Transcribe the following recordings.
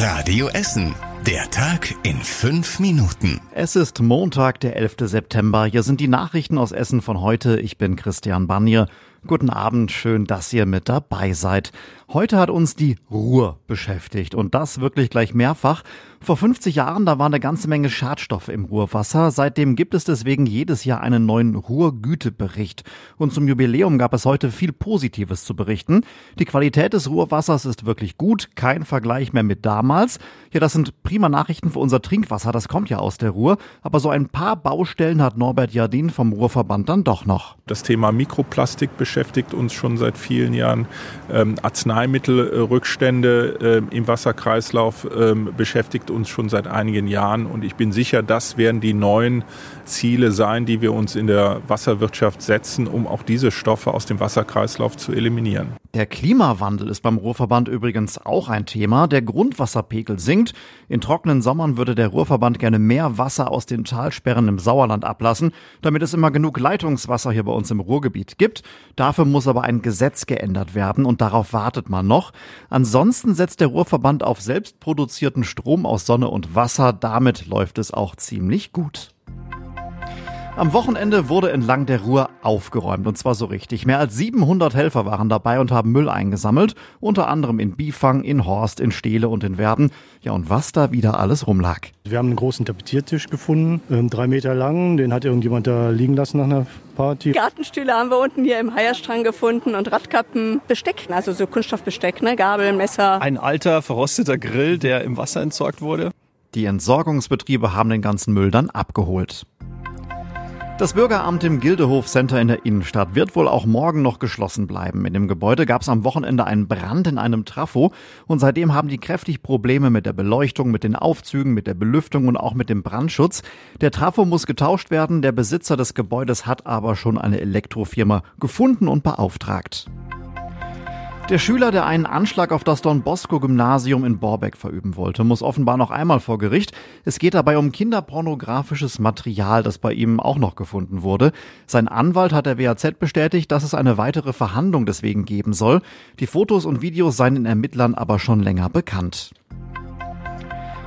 Radio Essen. Der Tag in fünf Minuten. Es ist Montag, der 11. September. Hier sind die Nachrichten aus Essen von heute. Ich bin Christian Bannier. Guten Abend, schön, dass ihr mit dabei seid. Heute hat uns die Ruhr beschäftigt und das wirklich gleich mehrfach. Vor 50 Jahren, da war eine ganze Menge Schadstoffe im Ruhrwasser. Seitdem gibt es deswegen jedes Jahr einen neuen Ruhrgütebericht. Und zum Jubiläum gab es heute viel Positives zu berichten. Die Qualität des Ruhrwassers ist wirklich gut, kein Vergleich mehr mit damals. Ja, das sind prima Nachrichten für unser Trinkwasser, das kommt ja aus der Ruhr. Aber so ein paar Baustellen hat Norbert Jardin vom Ruhrverband dann doch noch. Das Thema Mikroplastik beschäftigt uns schon seit vielen Jahren. Ähm, Arzneimittelrückstände äh, im Wasserkreislauf äh, beschäftigt uns schon seit einigen Jahren. Und ich bin sicher, das werden die neuen Ziele sein, die wir uns in der Wasserwirtschaft setzen, um auch diese Stoffe aus dem Wasserkreislauf zu eliminieren. Der Klimawandel ist beim Ruhrverband übrigens auch ein Thema. Der Grundwasserpegel sinkt. In trockenen Sommern würde der Ruhrverband gerne mehr Wasser aus den Talsperren im Sauerland ablassen, damit es immer genug Leitungswasser hier bei uns im Ruhrgebiet gibt. Dafür muss aber ein Gesetz geändert werden und darauf wartet man noch. Ansonsten setzt der Ruhrverband auf selbstproduzierten Strom aus Sonne und Wasser. Damit läuft es auch ziemlich gut. Am Wochenende wurde entlang der Ruhr aufgeräumt und zwar so richtig. Mehr als 700 Helfer waren dabei und haben Müll eingesammelt, unter anderem in Bifang, in Horst, in Steele und in Werden. Ja, und was da wieder alles rumlag. Wir haben einen großen Tapeziertisch gefunden, ähm, drei Meter lang. Den hat irgendjemand da liegen lassen nach einer Party. Gartenstühle haben wir unten hier im Heierstrang gefunden und Radkappen, Besteck, also so Kunststoffbesteck, ne? Gabel, Messer. Ein alter, verrosteter Grill, der im Wasser entsorgt wurde. Die Entsorgungsbetriebe haben den ganzen Müll dann abgeholt. Das Bürgeramt im Gildehof Center in der Innenstadt wird wohl auch morgen noch geschlossen bleiben. In dem Gebäude gab es am Wochenende einen Brand in einem Trafo und seitdem haben die kräftig Probleme mit der Beleuchtung, mit den Aufzügen, mit der Belüftung und auch mit dem Brandschutz. Der Trafo muss getauscht werden, der Besitzer des Gebäudes hat aber schon eine Elektrofirma gefunden und beauftragt. Der Schüler, der einen Anschlag auf das Don Bosco Gymnasium in Borbeck verüben wollte, muss offenbar noch einmal vor Gericht. Es geht dabei um kinderpornografisches Material, das bei ihm auch noch gefunden wurde. Sein Anwalt hat der WAZ bestätigt, dass es eine weitere Verhandlung deswegen geben soll. Die Fotos und Videos seien den Ermittlern aber schon länger bekannt.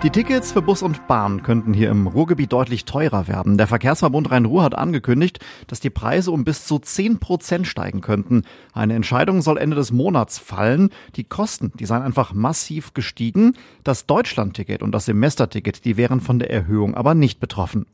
Die Tickets für Bus und Bahn könnten hier im Ruhrgebiet deutlich teurer werden. Der Verkehrsverbund Rhein-Ruhr hat angekündigt, dass die Preise um bis zu 10 Prozent steigen könnten. Eine Entscheidung soll Ende des Monats fallen. Die Kosten, die seien einfach massiv gestiegen. Das Deutschlandticket und das Semesterticket, die wären von der Erhöhung aber nicht betroffen.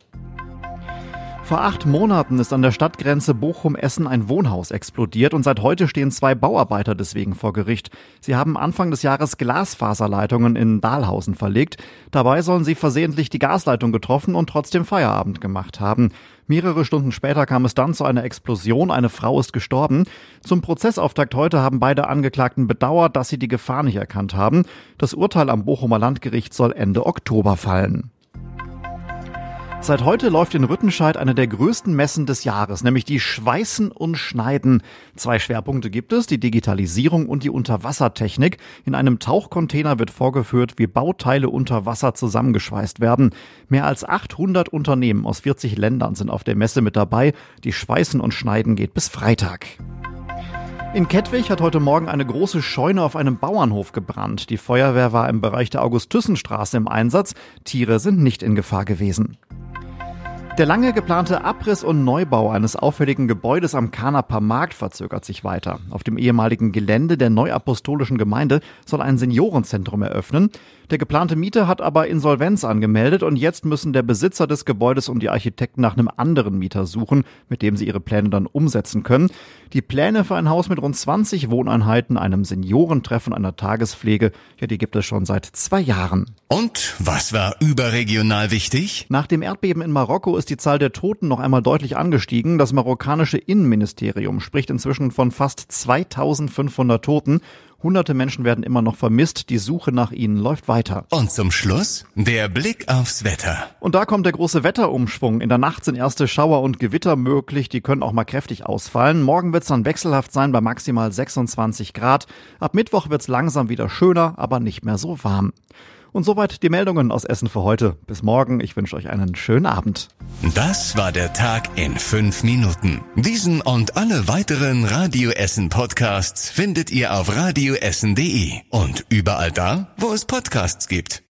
Vor acht Monaten ist an der Stadtgrenze Bochum-Essen ein Wohnhaus explodiert und seit heute stehen zwei Bauarbeiter deswegen vor Gericht. Sie haben Anfang des Jahres Glasfaserleitungen in Dahlhausen verlegt. Dabei sollen sie versehentlich die Gasleitung getroffen und trotzdem Feierabend gemacht haben. Mehrere Stunden später kam es dann zu einer Explosion. Eine Frau ist gestorben. Zum Prozessauftakt heute haben beide Angeklagten bedauert, dass sie die Gefahr nicht erkannt haben. Das Urteil am Bochumer Landgericht soll Ende Oktober fallen. Seit heute läuft in Rüttenscheid eine der größten Messen des Jahres, nämlich die Schweißen und Schneiden. Zwei Schwerpunkte gibt es, die Digitalisierung und die Unterwassertechnik. In einem Tauchcontainer wird vorgeführt, wie Bauteile unter Wasser zusammengeschweißt werden. Mehr als 800 Unternehmen aus 40 Ländern sind auf der Messe mit dabei. Die Schweißen und Schneiden geht bis Freitag. In Kettwig hat heute Morgen eine große Scheune auf einem Bauernhof gebrannt. Die Feuerwehr war im Bereich der August-Thyssen-Straße im Einsatz. Tiere sind nicht in Gefahr gewesen. Der lange geplante Abriss und Neubau eines auffälligen Gebäudes am Kanaper Markt verzögert sich weiter. Auf dem ehemaligen Gelände der Neuapostolischen Gemeinde soll ein Seniorenzentrum eröffnen. Der geplante Mieter hat aber Insolvenz angemeldet und jetzt müssen der Besitzer des Gebäudes und die Architekten nach einem anderen Mieter suchen, mit dem sie ihre Pläne dann umsetzen können. Die Pläne für ein Haus mit rund 20 Wohneinheiten, einem Seniorentreffen, einer Tagespflege, ja, die gibt es schon seit zwei Jahren. Und was war überregional wichtig? Nach dem Erdbeben in Marokko ist die Zahl der Toten noch einmal deutlich angestiegen. Das marokkanische Innenministerium spricht inzwischen von fast 2500 Toten. Hunderte Menschen werden immer noch vermisst. Die Suche nach ihnen läuft weiter. Und zum Schluss der Blick aufs Wetter. Und da kommt der große Wetterumschwung. In der Nacht sind erste Schauer und Gewitter möglich. Die können auch mal kräftig ausfallen. Morgen wird es dann wechselhaft sein bei maximal 26 Grad. Ab Mittwoch wird es langsam wieder schöner, aber nicht mehr so warm. Und soweit die Meldungen aus Essen für heute. Bis morgen. Ich wünsche euch einen schönen Abend. Das war der Tag in fünf Minuten. Diesen und alle weiteren Radio Essen Podcasts findet ihr auf radioessen.de und überall da, wo es Podcasts gibt.